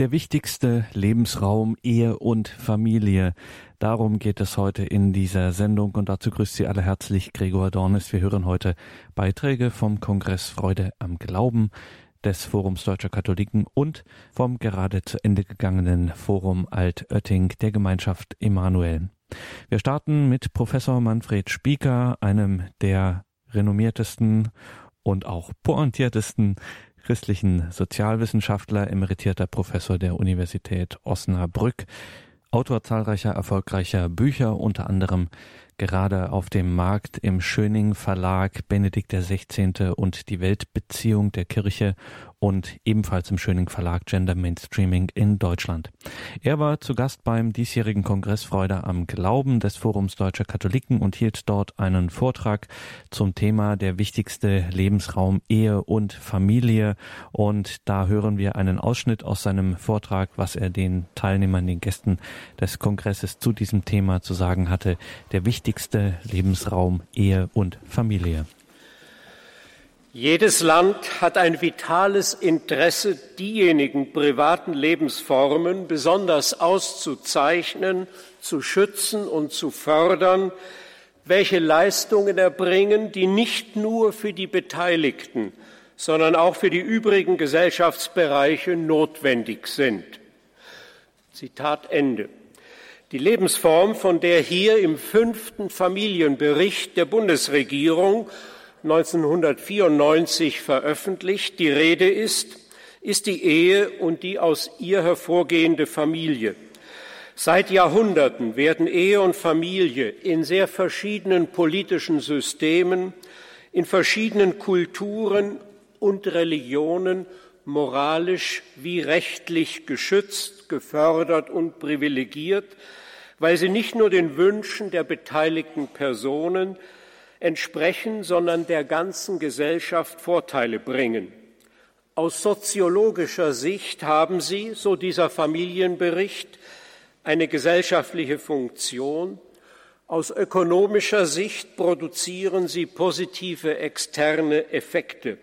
Der wichtigste Lebensraum Ehe und Familie. Darum geht es heute in dieser Sendung und dazu grüßt Sie alle herzlich Gregor Dornes. Wir hören heute Beiträge vom Kongress Freude am Glauben des Forums Deutscher Katholiken und vom gerade zu Ende gegangenen Forum Altötting der Gemeinschaft Emanuel. Wir starten mit Professor Manfred Spieker, einem der renommiertesten und auch pointiertesten christlichen Sozialwissenschaftler, emeritierter Professor der Universität Osnabrück, Autor zahlreicher erfolgreicher Bücher, unter anderem gerade auf dem Markt im Schöning Verlag Benedikt XVI. und die Weltbeziehung der Kirche und ebenfalls im Schöning Verlag Gender Mainstreaming in Deutschland. Er war zu Gast beim diesjährigen Kongress Freude am Glauben des Forums Deutscher Katholiken und hielt dort einen Vortrag zum Thema der wichtigste Lebensraum Ehe und Familie. Und da hören wir einen Ausschnitt aus seinem Vortrag, was er den Teilnehmern, den Gästen des Kongresses zu diesem Thema zu sagen hatte. Der wichtigste Lebensraum Ehe und Familie. Jedes Land hat ein vitales Interesse, diejenigen privaten Lebensformen besonders auszuzeichnen, zu schützen und zu fördern, welche Leistungen erbringen, die nicht nur für die Beteiligten, sondern auch für die übrigen Gesellschaftsbereiche notwendig sind. Zitat Ende. Die Lebensform, von der hier im fünften Familienbericht der Bundesregierung 1994 veröffentlicht, die Rede ist, ist die Ehe und die aus ihr hervorgehende Familie. Seit Jahrhunderten werden Ehe und Familie in sehr verschiedenen politischen Systemen, in verschiedenen Kulturen und Religionen moralisch wie rechtlich geschützt, gefördert und privilegiert, weil sie nicht nur den Wünschen der beteiligten Personen, entsprechen, sondern der ganzen Gesellschaft Vorteile bringen. Aus soziologischer Sicht haben sie, so dieser Familienbericht, eine gesellschaftliche Funktion. Aus ökonomischer Sicht produzieren sie positive externe Effekte.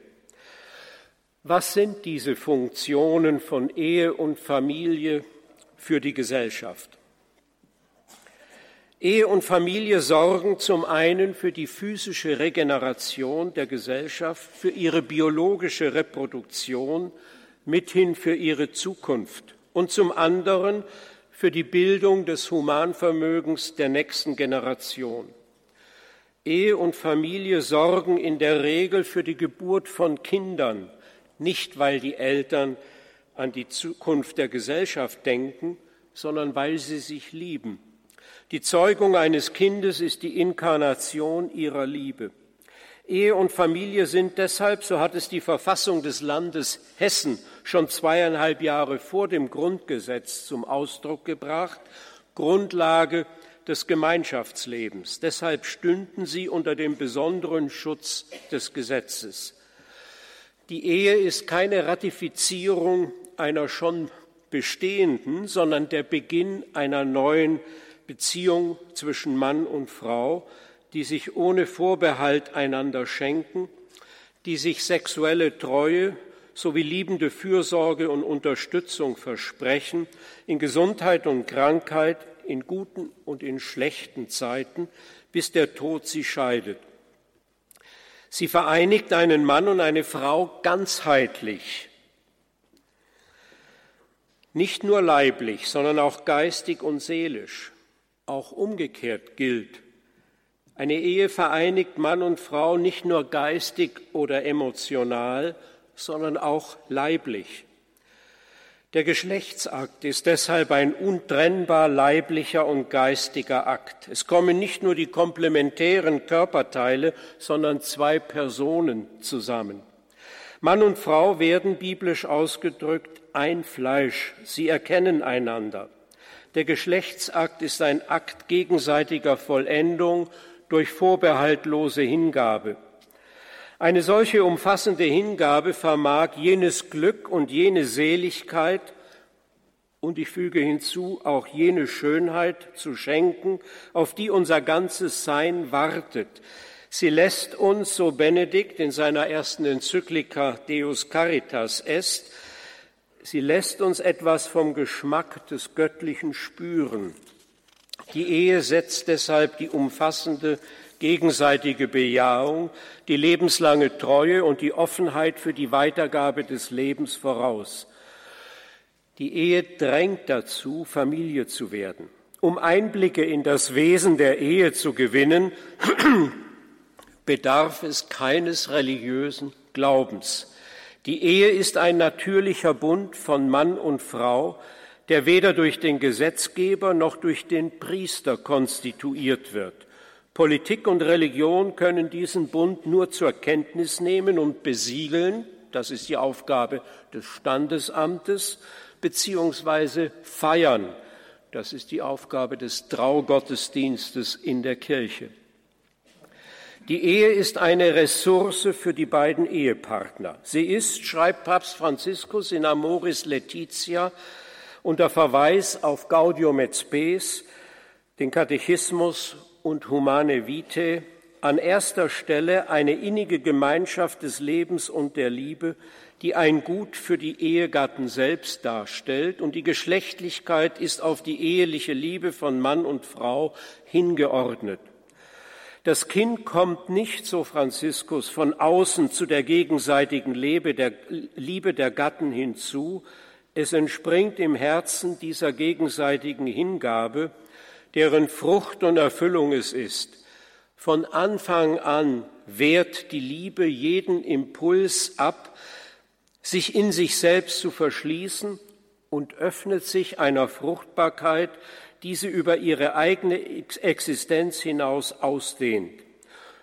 Was sind diese Funktionen von Ehe und Familie für die Gesellschaft? Ehe und Familie sorgen zum einen für die physische Regeneration der Gesellschaft, für ihre biologische Reproduktion, mithin für ihre Zukunft und zum anderen für die Bildung des Humanvermögens der nächsten Generation. Ehe und Familie sorgen in der Regel für die Geburt von Kindern, nicht weil die Eltern an die Zukunft der Gesellschaft denken, sondern weil sie sich lieben. Die Zeugung eines Kindes ist die Inkarnation ihrer Liebe. Ehe und Familie sind deshalb, so hat es die Verfassung des Landes Hessen schon zweieinhalb Jahre vor dem Grundgesetz zum Ausdruck gebracht, Grundlage des Gemeinschaftslebens. Deshalb stünden sie unter dem besonderen Schutz des Gesetzes. Die Ehe ist keine Ratifizierung einer schon bestehenden, sondern der Beginn einer neuen Beziehung zwischen Mann und Frau, die sich ohne Vorbehalt einander schenken, die sich sexuelle Treue sowie liebende Fürsorge und Unterstützung versprechen, in Gesundheit und Krankheit, in guten und in schlechten Zeiten, bis der Tod sie scheidet. Sie vereinigt einen Mann und eine Frau ganzheitlich, nicht nur leiblich, sondern auch geistig und seelisch. Auch umgekehrt gilt, eine Ehe vereinigt Mann und Frau nicht nur geistig oder emotional, sondern auch leiblich. Der Geschlechtsakt ist deshalb ein untrennbar leiblicher und geistiger Akt. Es kommen nicht nur die komplementären Körperteile, sondern zwei Personen zusammen. Mann und Frau werden biblisch ausgedrückt ein Fleisch. Sie erkennen einander. Der Geschlechtsakt ist ein Akt gegenseitiger Vollendung durch vorbehaltlose Hingabe. Eine solche umfassende Hingabe vermag jenes Glück und jene Seligkeit und ich füge hinzu auch jene Schönheit zu schenken, auf die unser ganzes Sein wartet. Sie lässt uns, so Benedikt in seiner ersten Enzyklika Deus Caritas est, Sie lässt uns etwas vom Geschmack des Göttlichen spüren. Die Ehe setzt deshalb die umfassende gegenseitige Bejahung, die lebenslange Treue und die Offenheit für die Weitergabe des Lebens voraus. Die Ehe drängt dazu, Familie zu werden. Um Einblicke in das Wesen der Ehe zu gewinnen, bedarf es keines religiösen Glaubens. Die Ehe ist ein natürlicher Bund von Mann und Frau, der weder durch den Gesetzgeber noch durch den Priester konstituiert wird. Politik und Religion können diesen Bund nur zur Kenntnis nehmen und besiegeln, das ist die Aufgabe des Standesamtes, beziehungsweise feiern, das ist die Aufgabe des Traugottesdienstes in der Kirche. Die Ehe ist eine Ressource für die beiden Ehepartner. Sie ist, schreibt Papst Franziskus in Amoris Laetitia, unter Verweis auf Gaudium et Spes, den Katechismus und Humane Vitae an erster Stelle eine innige Gemeinschaft des Lebens und der Liebe, die ein Gut für die Ehegatten selbst darstellt, und die Geschlechtlichkeit ist auf die eheliche Liebe von Mann und Frau hingeordnet. Das Kind kommt nicht, so Franziskus, von außen zu der gegenseitigen Liebe der, Gatten hinzu, es entspringt im Herzen dieser gegenseitigen Hingabe, deren Frucht und Erfüllung es ist. Von Anfang an wehrt die Liebe jeden Impuls ab, sich in sich selbst zu verschließen und öffnet sich einer Fruchtbarkeit, die sie über ihre eigene Existenz hinaus ausdehnt.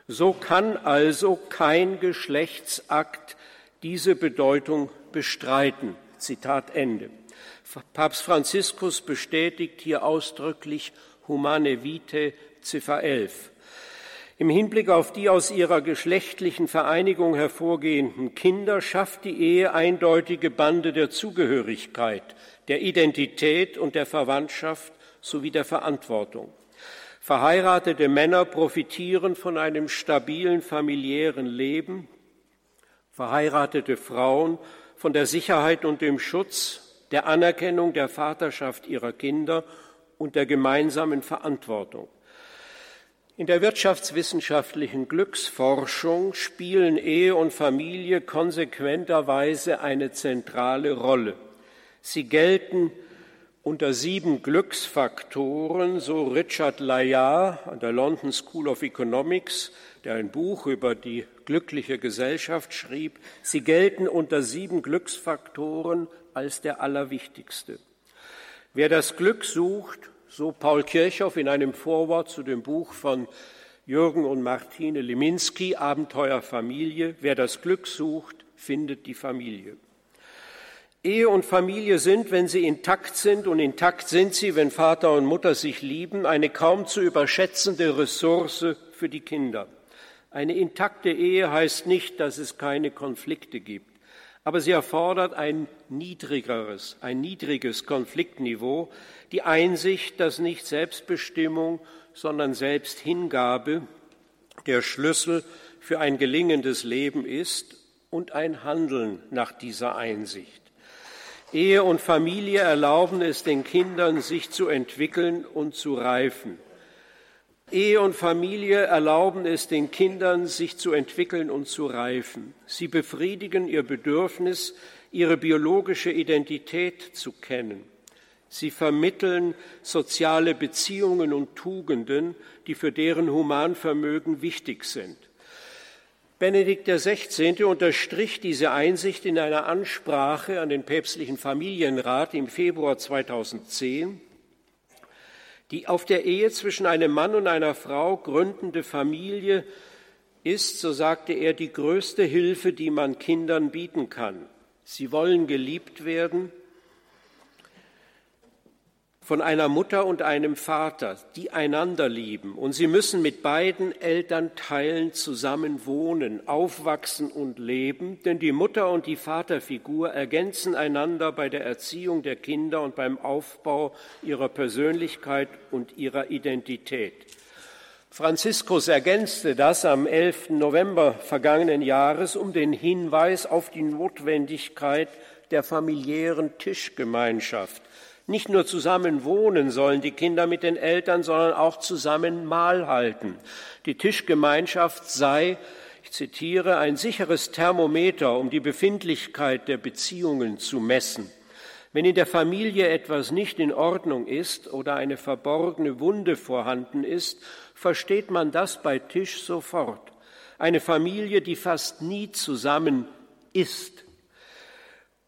So kann also kein Geschlechtsakt diese Bedeutung bestreiten. Zitat Ende. Papst Franziskus bestätigt hier ausdrücklich Humane Vitae, Ziffer 11. Im Hinblick auf die aus ihrer geschlechtlichen Vereinigung hervorgehenden Kinder schafft die Ehe eindeutige Bande der Zugehörigkeit, der Identität und der Verwandtschaft sowie der Verantwortung. Verheiratete Männer profitieren von einem stabilen familiären Leben, verheiratete Frauen von der Sicherheit und dem Schutz, der Anerkennung der Vaterschaft ihrer Kinder und der gemeinsamen Verantwortung. In der wirtschaftswissenschaftlichen Glücksforschung spielen Ehe und Familie konsequenterweise eine zentrale Rolle. Sie gelten unter sieben Glücksfaktoren, so Richard Layard an der London School of Economics, der ein Buch über die glückliche Gesellschaft schrieb, sie gelten unter sieben Glücksfaktoren als der allerwichtigste. Wer das Glück sucht, so Paul Kirchhoff in einem Vorwort zu dem Buch von Jürgen und Martine Leminski, Abenteuer Familie, wer das Glück sucht, findet die Familie. Ehe und Familie sind, wenn sie intakt sind, und intakt sind sie, wenn Vater und Mutter sich lieben, eine kaum zu überschätzende Ressource für die Kinder. Eine intakte Ehe heißt nicht, dass es keine Konflikte gibt, aber sie erfordert ein niedrigeres, ein niedriges Konfliktniveau, die Einsicht, dass nicht Selbstbestimmung, sondern Selbsthingabe der Schlüssel für ein gelingendes Leben ist und ein Handeln nach dieser Einsicht. Ehe und Familie erlauben es den Kindern, sich zu entwickeln und zu reifen. Ehe und Familie erlauben es den Kindern, sich zu entwickeln und zu reifen. Sie befriedigen ihr Bedürfnis, ihre biologische Identität zu kennen. Sie vermitteln soziale Beziehungen und Tugenden, die für deren Humanvermögen wichtig sind. Benedikt XVI. unterstrich diese Einsicht in einer Ansprache an den päpstlichen Familienrat im Februar 2010 die auf der Ehe zwischen einem Mann und einer Frau gründende Familie ist, so sagte er, die größte Hilfe, die man Kindern bieten kann. Sie wollen geliebt werden, von einer Mutter und einem Vater, die einander lieben. Und sie müssen mit beiden Elternteilen zusammen wohnen, aufwachsen und leben, denn die Mutter und die Vaterfigur ergänzen einander bei der Erziehung der Kinder und beim Aufbau ihrer Persönlichkeit und ihrer Identität. Franziskus ergänzte das am 11. November vergangenen Jahres um den Hinweis auf die Notwendigkeit der familiären Tischgemeinschaft. Nicht nur zusammen wohnen sollen die Kinder mit den Eltern, sondern auch zusammen Mahl halten. Die Tischgemeinschaft sei, ich zitiere, ein sicheres Thermometer, um die Befindlichkeit der Beziehungen zu messen. Wenn in der Familie etwas nicht in Ordnung ist oder eine verborgene Wunde vorhanden ist, versteht man das bei Tisch sofort. Eine Familie, die fast nie zusammen isst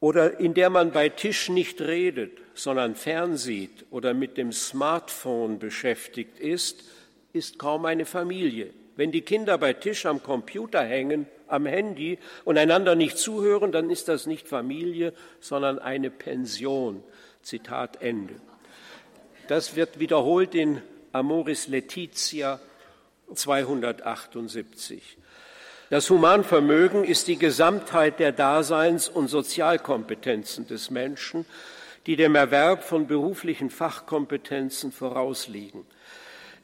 oder in der man bei Tisch nicht redet, sondern fernsieht oder mit dem Smartphone beschäftigt ist, ist kaum eine Familie. Wenn die Kinder bei Tisch am Computer hängen, am Handy und einander nicht zuhören, dann ist das nicht Familie, sondern eine Pension. Zitat Ende. Das wird wiederholt in Amoris Laetitia 278. Das Humanvermögen ist die Gesamtheit der Daseins- und Sozialkompetenzen des Menschen, die dem Erwerb von beruflichen Fachkompetenzen vorausliegen.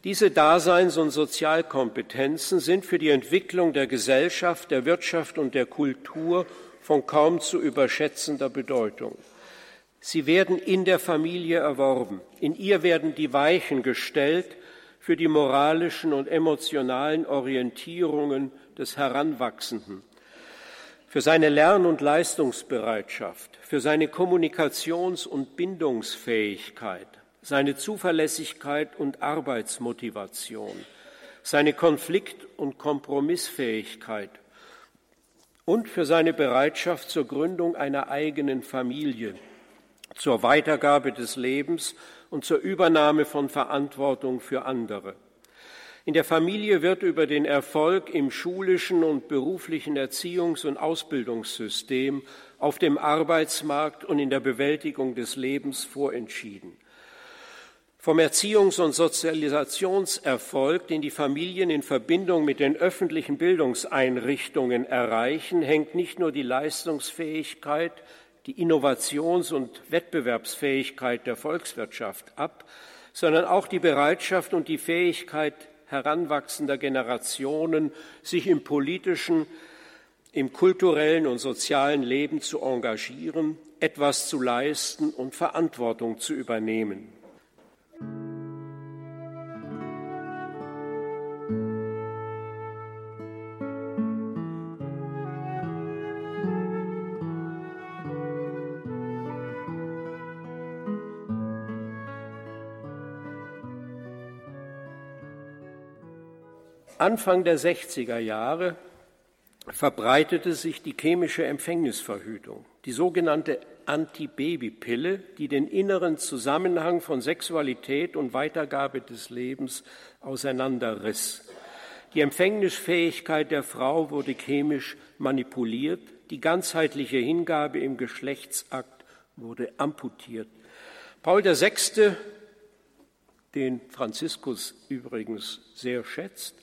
Diese Daseins- und Sozialkompetenzen sind für die Entwicklung der Gesellschaft, der Wirtschaft und der Kultur von kaum zu überschätzender Bedeutung. Sie werden in der Familie erworben. In ihr werden die Weichen gestellt für die moralischen und emotionalen Orientierungen des Heranwachsenden, für seine Lern- und Leistungsbereitschaft, für seine Kommunikations- und Bindungsfähigkeit, seine Zuverlässigkeit und Arbeitsmotivation, seine Konflikt- und Kompromissfähigkeit und für seine Bereitschaft zur Gründung einer eigenen Familie, zur Weitergabe des Lebens und zur Übernahme von Verantwortung für andere. In der Familie wird über den Erfolg im schulischen und beruflichen Erziehungs- und Ausbildungssystem, auf dem Arbeitsmarkt und in der Bewältigung des Lebens vorentschieden. Vom Erziehungs- und Sozialisationserfolg, den die Familien in Verbindung mit den öffentlichen Bildungseinrichtungen erreichen, hängt nicht nur die Leistungsfähigkeit, die Innovations- und Wettbewerbsfähigkeit der Volkswirtschaft ab, sondern auch die Bereitschaft und die Fähigkeit heranwachsender Generationen, sich im politischen, im kulturellen und sozialen Leben zu engagieren, etwas zu leisten und Verantwortung zu übernehmen. Anfang der 60er Jahre verbreitete sich die chemische Empfängnisverhütung, die sogenannte Antibabypille, die den inneren Zusammenhang von Sexualität und Weitergabe des Lebens auseinanderriss. Die Empfängnisfähigkeit der Frau wurde chemisch manipuliert, die ganzheitliche Hingabe im Geschlechtsakt wurde amputiert. Paul VI., den Franziskus übrigens sehr schätzt,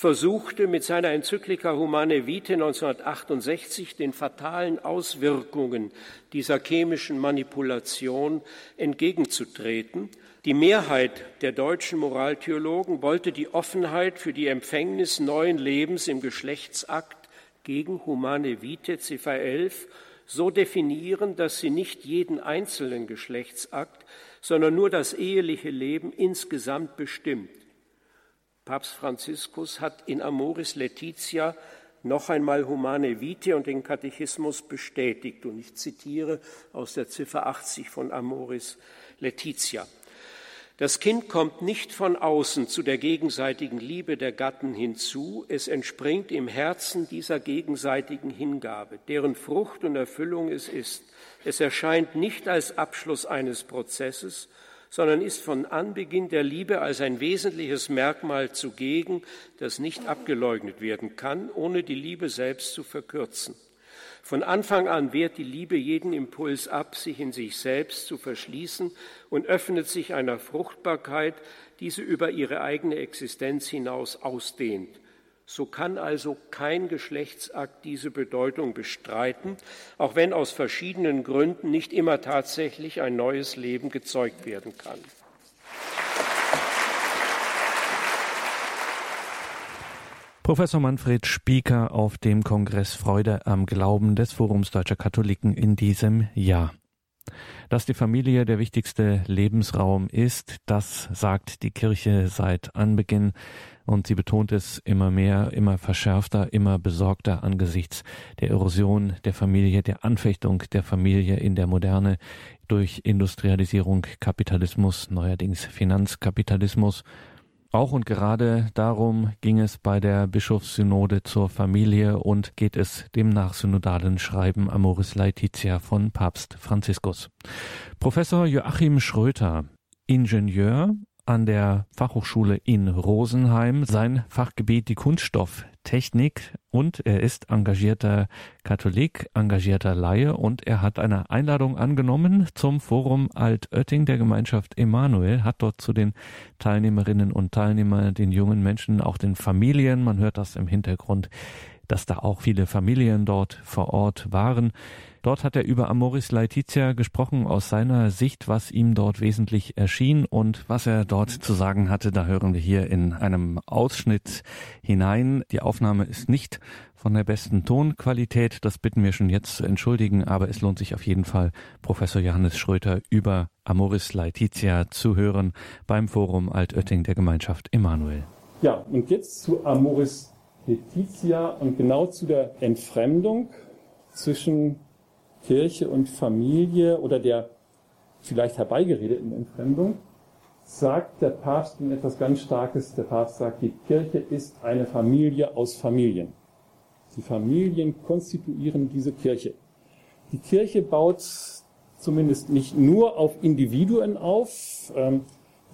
versuchte mit seiner Enzyklika Humane Vitae 1968 den fatalen Auswirkungen dieser chemischen Manipulation entgegenzutreten. Die Mehrheit der deutschen Moraltheologen wollte die Offenheit für die Empfängnis neuen Lebens im Geschlechtsakt gegen Humane Vitae Ziffer 11 so definieren, dass sie nicht jeden einzelnen Geschlechtsakt, sondern nur das eheliche Leben insgesamt bestimmt. Papst Franziskus hat in Amoris Laetitia noch einmal Humane Vitae und den Katechismus bestätigt. Und ich zitiere aus der Ziffer 80 von Amoris Laetitia. Das Kind kommt nicht von außen zu der gegenseitigen Liebe der Gatten hinzu, es entspringt im Herzen dieser gegenseitigen Hingabe, deren Frucht und Erfüllung es ist. Es erscheint nicht als Abschluss eines Prozesses, sondern ist von Anbeginn der Liebe als ein wesentliches Merkmal zugegen, das nicht abgeleugnet werden kann, ohne die Liebe selbst zu verkürzen. Von Anfang an wehrt die Liebe jeden Impuls ab, sich in sich selbst zu verschließen und öffnet sich einer Fruchtbarkeit, diese über ihre eigene Existenz hinaus ausdehnt. So kann also kein Geschlechtsakt diese Bedeutung bestreiten, auch wenn aus verschiedenen Gründen nicht immer tatsächlich ein neues Leben gezeugt werden kann. Professor Manfred Spieker auf dem Kongress Freude am Glauben des Forums Deutscher Katholiken in diesem Jahr. Dass die Familie der wichtigste Lebensraum ist, das sagt die Kirche seit Anbeginn. Und sie betont es immer mehr, immer verschärfter, immer besorgter angesichts der Erosion der Familie, der Anfechtung der Familie in der Moderne durch Industrialisierung, Kapitalismus, neuerdings Finanzkapitalismus auch und gerade darum ging es bei der Bischofssynode zur Familie und geht es dem nachsynodalen Schreiben Amoris Laetitia von Papst Franziskus. Professor Joachim Schröter, Ingenieur, an der Fachhochschule in Rosenheim. Sein Fachgebiet die Kunststofftechnik und er ist engagierter Katholik, engagierter Laie und er hat eine Einladung angenommen zum Forum Altötting der Gemeinschaft Emanuel, hat dort zu den Teilnehmerinnen und Teilnehmern, den jungen Menschen, auch den Familien, man hört das im Hintergrund, dass da auch viele Familien dort vor Ort waren. Dort hat er über Amoris Laetitia gesprochen aus seiner Sicht, was ihm dort wesentlich erschien und was er dort zu sagen hatte. Da hören wir hier in einem Ausschnitt hinein. Die Aufnahme ist nicht von der besten Tonqualität. Das bitten wir schon jetzt zu entschuldigen, aber es lohnt sich auf jeden Fall, Professor Johannes Schröter über Amoris Laetitia zu hören beim Forum Altötting der Gemeinschaft Emanuel. Ja, und jetzt zu Amoris Laetitia und genau zu der Entfremdung zwischen Kirche und Familie oder der vielleicht herbeigeredeten Entfremdung, sagt der Papst in etwas ganz Starkes. Der Papst sagt, die Kirche ist eine Familie aus Familien. Die Familien konstituieren diese Kirche. Die Kirche baut zumindest nicht nur auf Individuen auf. Ähm,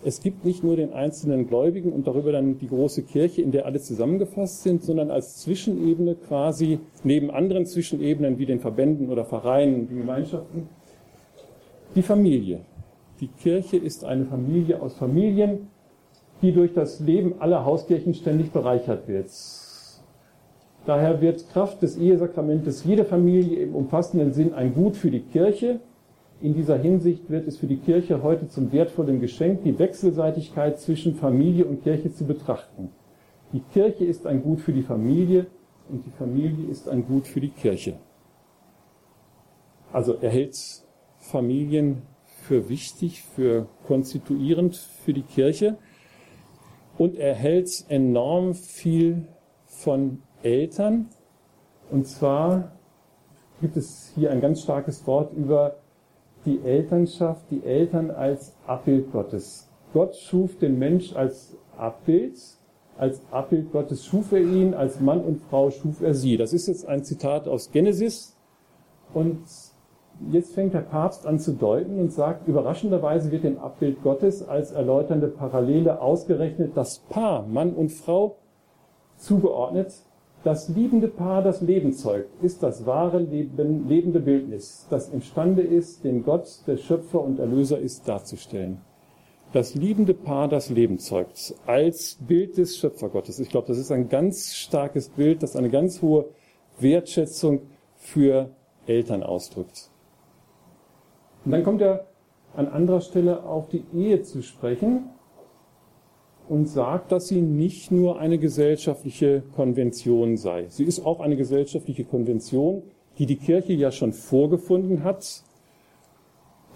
es gibt nicht nur den einzelnen Gläubigen und darüber dann die große Kirche, in der alle zusammengefasst sind, sondern als Zwischenebene quasi neben anderen Zwischenebenen wie den Verbänden oder Vereinen, die Gemeinschaften, die Familie. Die Kirche ist eine Familie aus Familien, die durch das Leben aller Hauskirchen ständig bereichert wird. Daher wird Kraft des Ehesakramentes jede Familie im umfassenden Sinn ein Gut für die Kirche, in dieser Hinsicht wird es für die Kirche heute zum wertvollen Geschenk, die Wechselseitigkeit zwischen Familie und Kirche zu betrachten. Die Kirche ist ein Gut für die Familie und die Familie ist ein Gut für die Kirche. Also er hält Familien für wichtig, für konstituierend für die Kirche und er hält enorm viel von Eltern. Und zwar gibt es hier ein ganz starkes Wort über die Elternschaft, die Eltern als Abbild Gottes. Gott schuf den Mensch als Abbild, als Abbild Gottes schuf er ihn, als Mann und Frau schuf er sie. Das ist jetzt ein Zitat aus Genesis. Und jetzt fängt der Papst an zu deuten und sagt, überraschenderweise wird dem Abbild Gottes als erläuternde Parallele ausgerechnet das Paar, Mann und Frau, zugeordnet, das liebende Paar, das Leben zeugt, ist das wahre Leben, lebende Bildnis, das imstande ist, den Gott, der Schöpfer und Erlöser ist, darzustellen. Das liebende Paar, das Leben zeugt, als Bild des Schöpfergottes. Ich glaube, das ist ein ganz starkes Bild, das eine ganz hohe Wertschätzung für Eltern ausdrückt. Und dann kommt er an anderer Stelle auf die Ehe zu sprechen und sagt, dass sie nicht nur eine gesellschaftliche Konvention sei. Sie ist auch eine gesellschaftliche Konvention, die die Kirche ja schon vorgefunden hat.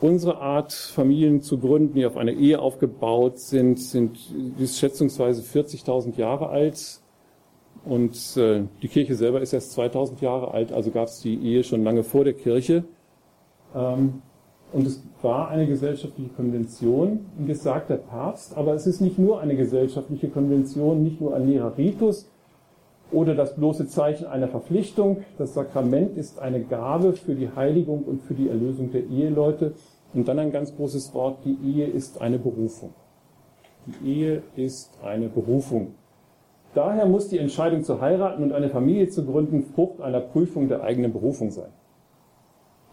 Unsere Art, Familien zu gründen, die auf eine Ehe aufgebaut sind, sind ist schätzungsweise 40.000 Jahre alt. Und äh, die Kirche selber ist erst 2000 Jahre alt, also gab es die Ehe schon lange vor der Kirche. Ähm, und es war eine gesellschaftliche Konvention, das sagt der Papst, aber es ist nicht nur eine gesellschaftliche Konvention, nicht nur ein leerer Ritus oder das bloße Zeichen einer Verpflichtung. Das Sakrament ist eine Gabe für die Heiligung und für die Erlösung der Eheleute. Und dann ein ganz großes Wort, die Ehe ist eine Berufung. Die Ehe ist eine Berufung. Daher muss die Entscheidung zu heiraten und eine Familie zu gründen Frucht einer Prüfung der eigenen Berufung sein.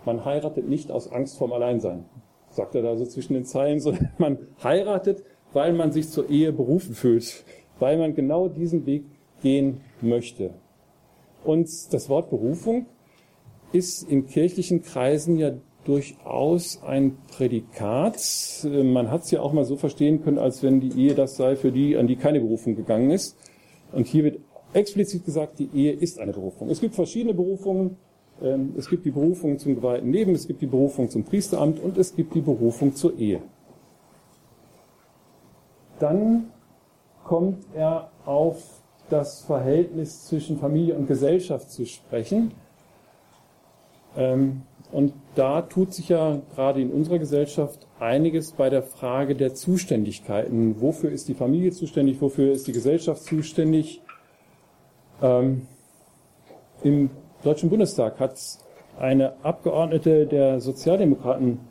Man heiratet nicht aus Angst vorm Alleinsein, sagt er da so zwischen den Zeilen, sondern man heiratet, weil man sich zur Ehe berufen fühlt, weil man genau diesen Weg gehen möchte. Und das Wort Berufung ist in kirchlichen Kreisen ja durchaus ein Prädikat. Man hat es ja auch mal so verstehen können, als wenn die Ehe das sei für die, an die keine Berufung gegangen ist. Und hier wird explizit gesagt, die Ehe ist eine Berufung. Es gibt verschiedene Berufungen. Ähm, es gibt die Berufung zum geweihten Leben, es gibt die Berufung zum Priesteramt und es gibt die Berufung zur Ehe. Dann kommt er auf das Verhältnis zwischen Familie und Gesellschaft zu sprechen. Ähm, und da tut sich ja gerade in unserer Gesellschaft einiges bei der Frage der Zuständigkeiten. Wofür ist die Familie zuständig? Wofür ist die Gesellschaft zuständig? Ähm, Im Deutschen Bundestag hat eine Abgeordnete der Sozialdemokraten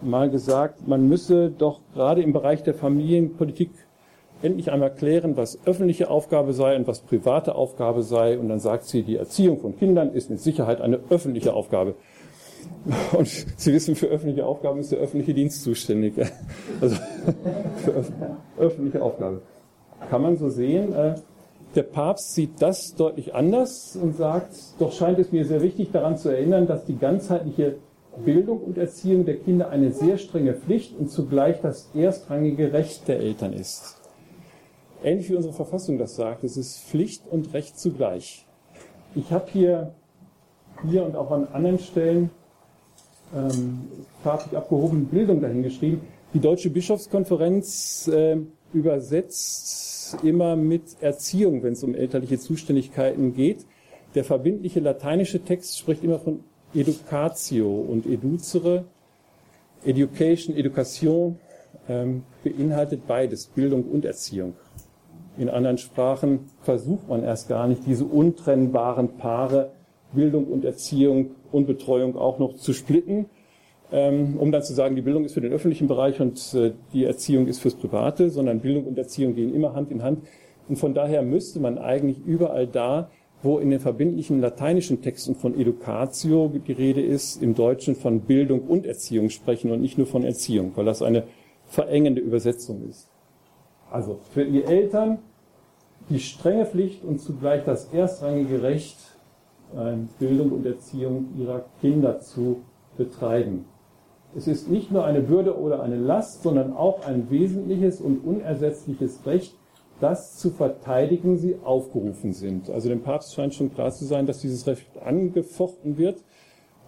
mal gesagt, man müsse doch gerade im Bereich der Familienpolitik endlich einmal klären, was öffentliche Aufgabe sei und was private Aufgabe sei. Und dann sagt sie, die Erziehung von Kindern ist mit Sicherheit eine öffentliche Aufgabe. Und Sie wissen, für öffentliche Aufgaben ist der öffentliche Dienst zuständig. Also für öffentliche Aufgabe. Kann man so sehen. Der Papst sieht das deutlich anders und sagt, doch scheint es mir sehr wichtig daran zu erinnern, dass die ganzheitliche Bildung und Erziehung der Kinder eine sehr strenge Pflicht und zugleich das erstrangige Recht der Eltern ist. Ähnlich wie unsere Verfassung das sagt, es ist Pflicht und Recht zugleich. Ich habe hier, hier und auch an anderen Stellen ähm, farblich abgehobene Bildung dahingeschrieben. Die Deutsche Bischofskonferenz äh, übersetzt immer mit Erziehung, wenn es um elterliche Zuständigkeiten geht. Der verbindliche lateinische Text spricht immer von Educatio und Educere. Education, Education ähm, beinhaltet beides, Bildung und Erziehung. In anderen Sprachen versucht man erst gar nicht, diese untrennbaren Paare Bildung und Erziehung und Betreuung auch noch zu splitten, um dann zu sagen, die Bildung ist für den öffentlichen Bereich und äh, die Erziehung ist fürs Private, sondern Bildung und Erziehung gehen immer Hand in Hand. Und von daher müsste man eigentlich überall da, wo in den verbindlichen lateinischen Texten von Educatio die Rede ist, im Deutschen von Bildung und Erziehung sprechen und nicht nur von Erziehung, weil das eine verengende Übersetzung ist. Also für die Eltern die strenge Pflicht und zugleich das erstrangige Recht, Bildung und Erziehung ihrer Kinder zu betreiben. Es ist nicht nur eine Bürde oder eine Last, sondern auch ein wesentliches und unersetzliches Recht, das zu verteidigen sie aufgerufen sind. Also dem Papst scheint schon klar zu sein, dass dieses Recht angefochten wird.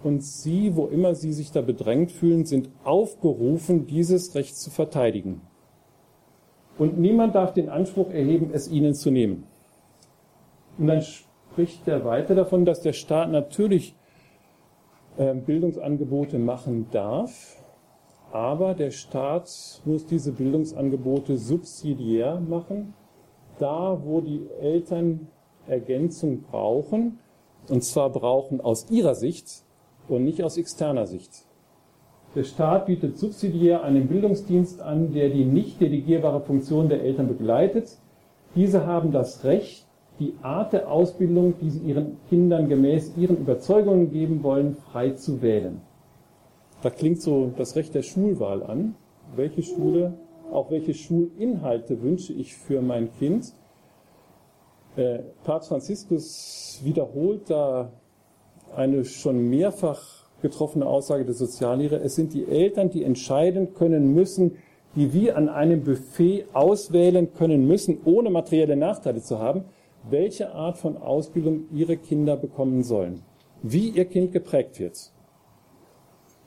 Und sie, wo immer sie sich da bedrängt fühlen, sind aufgerufen, dieses Recht zu verteidigen. Und niemand darf den Anspruch erheben, es ihnen zu nehmen. Und dann spricht er weiter davon, dass der Staat natürlich Bildungsangebote machen darf, aber der Staat muss diese Bildungsangebote subsidiär machen, da wo die Eltern Ergänzung brauchen, und zwar brauchen aus ihrer Sicht und nicht aus externer Sicht. Der Staat bietet subsidiär einen Bildungsdienst an, der die nicht delegierbare Funktion der Eltern begleitet. Diese haben das Recht, die Art der Ausbildung, die sie ihren Kindern gemäß ihren Überzeugungen geben wollen, frei zu wählen. Da klingt so das Recht der Schulwahl an. Welche Schule, auch welche Schulinhalte wünsche ich für mein Kind? Äh, Papst Franziskus wiederholt da eine schon mehrfach getroffene Aussage der Soziallehre. Es sind die Eltern, die entscheiden können müssen, die wir an einem Buffet auswählen können müssen, ohne materielle Nachteile zu haben welche Art von Ausbildung ihre Kinder bekommen sollen, wie ihr Kind geprägt wird.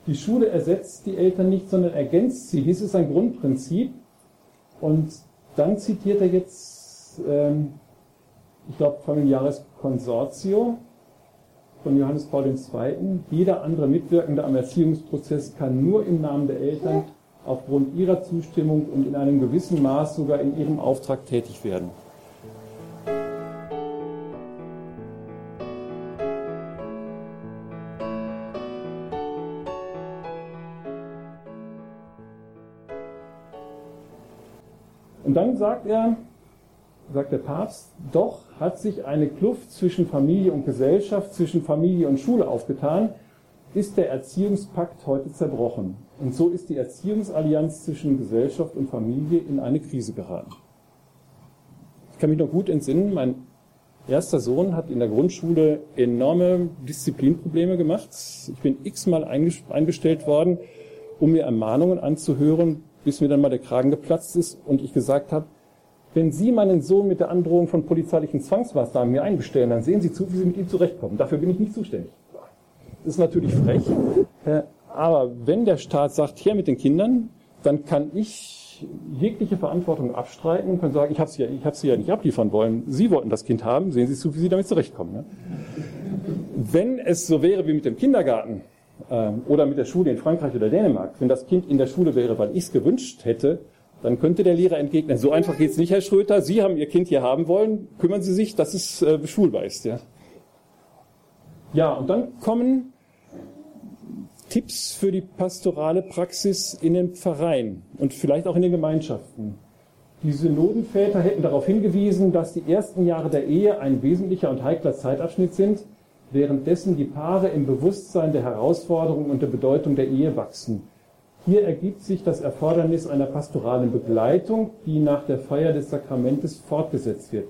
Die Schule ersetzt die Eltern nicht, sondern ergänzt sie. Dies ist ein Grundprinzip. Und dann zitiert er jetzt, ähm, ich glaube, familiares Consortio von Johannes Paul II. Jeder andere Mitwirkende am Erziehungsprozess kann nur im Namen der Eltern aufgrund ihrer Zustimmung und in einem gewissen Maß sogar in ihrem Auftrag tätig werden. Und dann sagt er, sagt der Papst, doch hat sich eine Kluft zwischen Familie und Gesellschaft, zwischen Familie und Schule aufgetan, ist der Erziehungspakt heute zerbrochen. Und so ist die Erziehungsallianz zwischen Gesellschaft und Familie in eine Krise geraten. Ich kann mich noch gut entsinnen, mein erster Sohn hat in der Grundschule enorme Disziplinprobleme gemacht. Ich bin x-mal eingestellt worden, um mir Ermahnungen anzuhören, bis mir dann mal der Kragen geplatzt ist und ich gesagt habe, wenn Sie meinen Sohn mit der Androhung von polizeilichen Zwangsmaßnahmen mir einbestellen, dann sehen Sie zu, wie Sie mit ihm zurechtkommen. Dafür bin ich nicht zuständig. Das ist natürlich frech, äh, aber wenn der Staat sagt, her mit den Kindern, dann kann ich jegliche Verantwortung abstreiten und kann sagen, ich habe sie, ja, ich hab sie ja nicht abliefern wollen. Sie wollten das Kind haben, sehen Sie zu, wie Sie damit zurechtkommen. Ne? Wenn es so wäre wie mit dem Kindergarten oder mit der Schule in Frankreich oder Dänemark, wenn das Kind in der Schule wäre, weil ich es gewünscht hätte, dann könnte der Lehrer entgegnen, so einfach geht's nicht, Herr Schröter, Sie haben Ihr Kind hier haben wollen, kümmern Sie sich, dass es äh, beschulbar ist. Ja? ja, und dann kommen Tipps für die pastorale Praxis in den Pfarreien und vielleicht auch in den Gemeinschaften. Die Synodenväter hätten darauf hingewiesen, dass die ersten Jahre der Ehe ein wesentlicher und heikler Zeitabschnitt sind, währenddessen die Paare im Bewusstsein der Herausforderungen und der Bedeutung der Ehe wachsen. Hier ergibt sich das Erfordernis einer pastoralen Begleitung, die nach der Feier des Sakramentes fortgesetzt wird.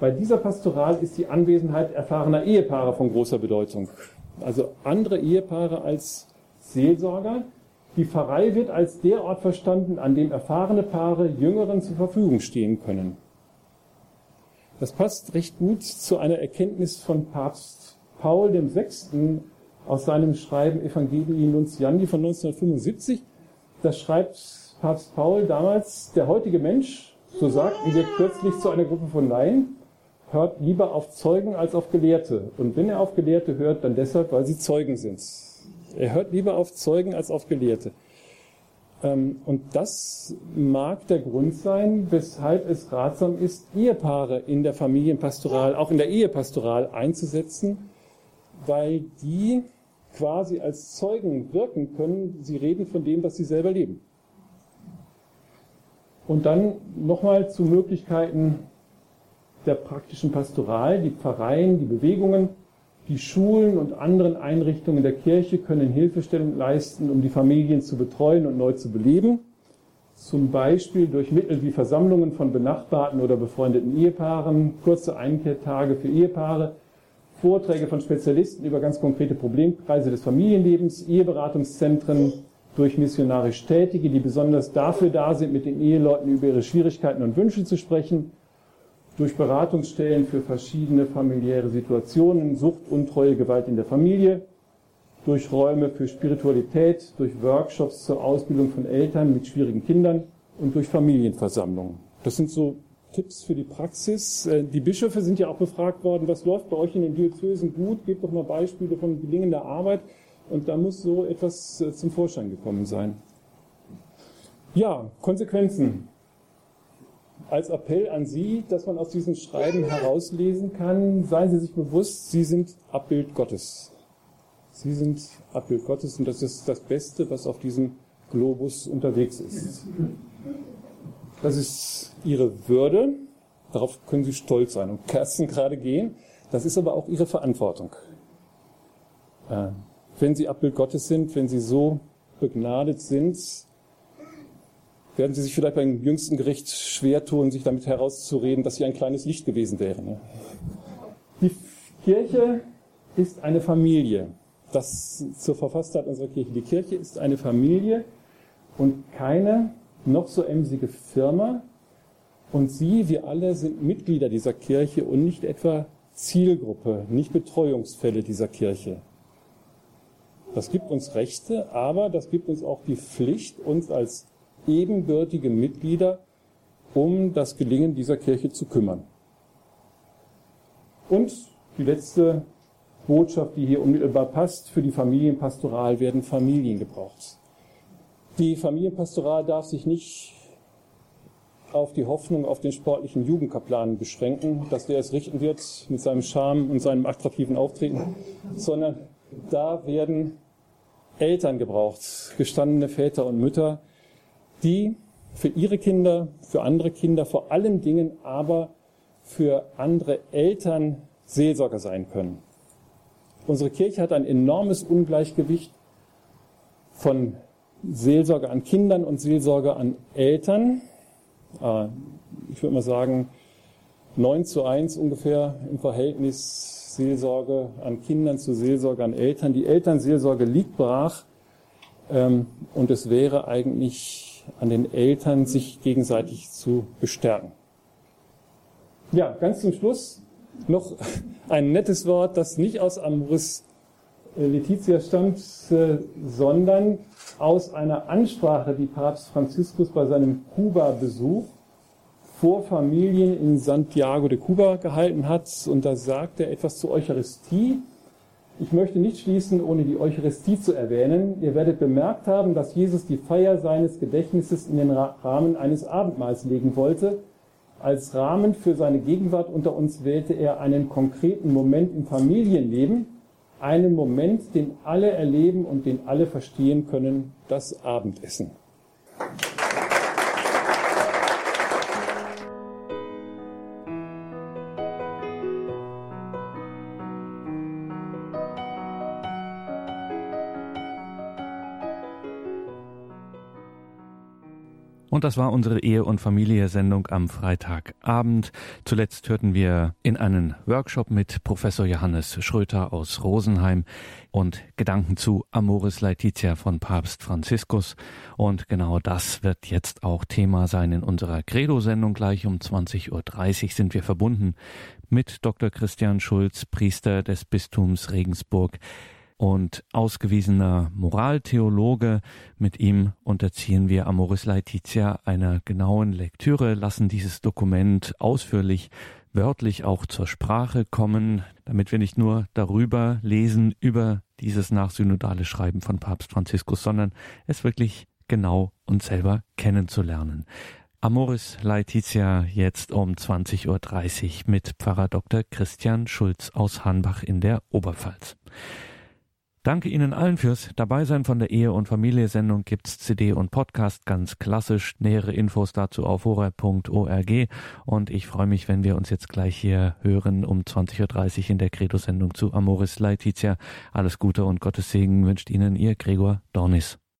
Bei dieser Pastoral ist die Anwesenheit erfahrener Ehepaare von großer Bedeutung. Also andere Ehepaare als Seelsorger. Die Pfarrei wird als der Ort verstanden, an dem erfahrene Paare Jüngeren zur Verfügung stehen können. Das passt recht gut zu einer Erkenntnis von Papst Paul VI aus seinem Schreiben Evangelii Nuntiandi von 1975. Das schreibt Papst Paul damals, der heutige Mensch, so sagten wir kürzlich zu einer Gruppe von Laien, hört lieber auf Zeugen als auf Gelehrte. Und wenn er auf Gelehrte hört, dann deshalb, weil sie Zeugen sind. Er hört lieber auf Zeugen als auf Gelehrte. Ähm, und das mag der Grund sein, weshalb es ratsam ist, Ehepaare in der Familienpastoral, auch in der Ehepastoral einzusetzen, weil die quasi als Zeugen wirken können. Sie reden von dem, was sie selber leben. Und dann nochmal zu Möglichkeiten der praktischen Pastoral. Die Pfarreien, die Bewegungen, die Schulen und anderen Einrichtungen der Kirche können Hilfestellung leisten, um die Familien zu betreuen und neu zu beleben. Zum Beispiel durch Mittel wie Versammlungen von benachbarten oder befreundeten Ehepaaren, kurze Einkehrtage für Ehepaare, Vorträge von Spezialisten über ganz konkrete Problemkreise des Familienlebens, Eheberatungszentren durch missionarisch Tätige, die besonders dafür da sind, mit den Eheleuten über ihre Schwierigkeiten und Wünsche zu sprechen, durch Beratungsstellen für verschiedene familiäre Situationen, Sucht, Untreue, Gewalt in der Familie, durch Räume für Spiritualität, durch Workshops zur Ausbildung von Eltern mit schwierigen Kindern und durch Familienversammlungen. Das sind so Tipps für die Praxis. Äh, die Bischöfe sind ja auch befragt worden, was läuft bei euch in den Diözesen gut? Gebt doch mal Beispiele von gelingender Arbeit. Und da muss so etwas äh, zum Vorschein gekommen sein. Ja, Konsequenzen. Als Appell an Sie, dass man aus diesem Schreiben herauslesen kann, seien Sie sich bewusst, Sie sind Abbild Gottes. Sie sind Abbild Gottes und das ist das Beste, was auf diesem Globus unterwegs ist. Das ist ihre Würde. Darauf können sie stolz sein und Kerzen gerade gehen. Das ist aber auch ihre Verantwortung. Äh, wenn sie Abbild Gottes sind, wenn sie so begnadet sind, werden sie sich vielleicht beim jüngsten Gericht schwer tun, sich damit herauszureden, dass sie ein kleines Licht gewesen wären. Die Kirche ist eine Familie. Das zur Verfasstheit unserer Kirche. Die Kirche ist eine Familie und keine noch so emsige Firma. Und Sie, wir alle sind Mitglieder dieser Kirche und nicht etwa Zielgruppe, nicht Betreuungsfälle dieser Kirche. Das gibt uns Rechte, aber das gibt uns auch die Pflicht, uns als ebenbürtige Mitglieder um das Gelingen dieser Kirche zu kümmern. Und die letzte Botschaft, die hier unmittelbar passt, für die Familienpastoral werden Familien gebraucht. Die Familienpastoral darf sich nicht auf die Hoffnung auf den sportlichen Jugendkaplan beschränken, dass der es richten wird mit seinem Charme und seinem attraktiven Auftreten, sondern da werden Eltern gebraucht, gestandene Väter und Mütter, die für ihre Kinder, für andere Kinder, vor allen Dingen aber für andere Eltern Seelsorger sein können. Unsere Kirche hat ein enormes Ungleichgewicht von Seelsorge an Kindern und Seelsorge an Eltern. Äh, ich würde mal sagen, 9 zu 1 ungefähr im Verhältnis Seelsorge an Kindern zu Seelsorge an Eltern. Die Elternseelsorge liegt brach ähm, und es wäre eigentlich an den Eltern, sich gegenseitig zu bestärken. Ja, ganz zum Schluss noch ein nettes Wort, das nicht aus Amoris Letizia stammt, äh, sondern aus einer Ansprache, die Papst Franziskus bei seinem Kuba-Besuch vor Familien in Santiago de Cuba gehalten hat. Und da sagt er etwas zur Eucharistie. Ich möchte nicht schließen, ohne die Eucharistie zu erwähnen. Ihr werdet bemerkt haben, dass Jesus die Feier seines Gedächtnisses in den Rahmen eines Abendmahls legen wollte. Als Rahmen für seine Gegenwart unter uns wählte er einen konkreten Moment im Familienleben, einen Moment, den alle erleben und den alle verstehen können, das Abendessen. Und das war unsere Ehe- und Familie-Sendung am Freitagabend. Zuletzt hörten wir in einen Workshop mit Professor Johannes Schröter aus Rosenheim und Gedanken zu Amoris Laetitia von Papst Franziskus. Und genau das wird jetzt auch Thema sein in unserer Credo-Sendung. Gleich um 20.30 Uhr sind wir verbunden mit Dr. Christian Schulz, Priester des Bistums Regensburg und ausgewiesener Moraltheologe. Mit ihm unterziehen wir Amoris Laetitia einer genauen Lektüre, lassen dieses Dokument ausführlich wörtlich auch zur Sprache kommen, damit wir nicht nur darüber lesen, über dieses nachsynodale Schreiben von Papst Franziskus, sondern es wirklich genau und selber kennenzulernen. Amoris Laetitia jetzt um 20.30 Uhr mit Pfarrer Dr. Christian Schulz aus Hanbach in der Oberpfalz. Danke Ihnen allen fürs Dabeisein von der Ehe- und Familie-Sendung. Gibt's CD und Podcast ganz klassisch. Nähere Infos dazu auf horeb.org. Und ich freue mich, wenn wir uns jetzt gleich hier hören um 20.30 Uhr in der Credo-Sendung zu Amoris Laetitia. Alles Gute und Gottes Segen wünscht Ihnen Ihr Gregor Dornis.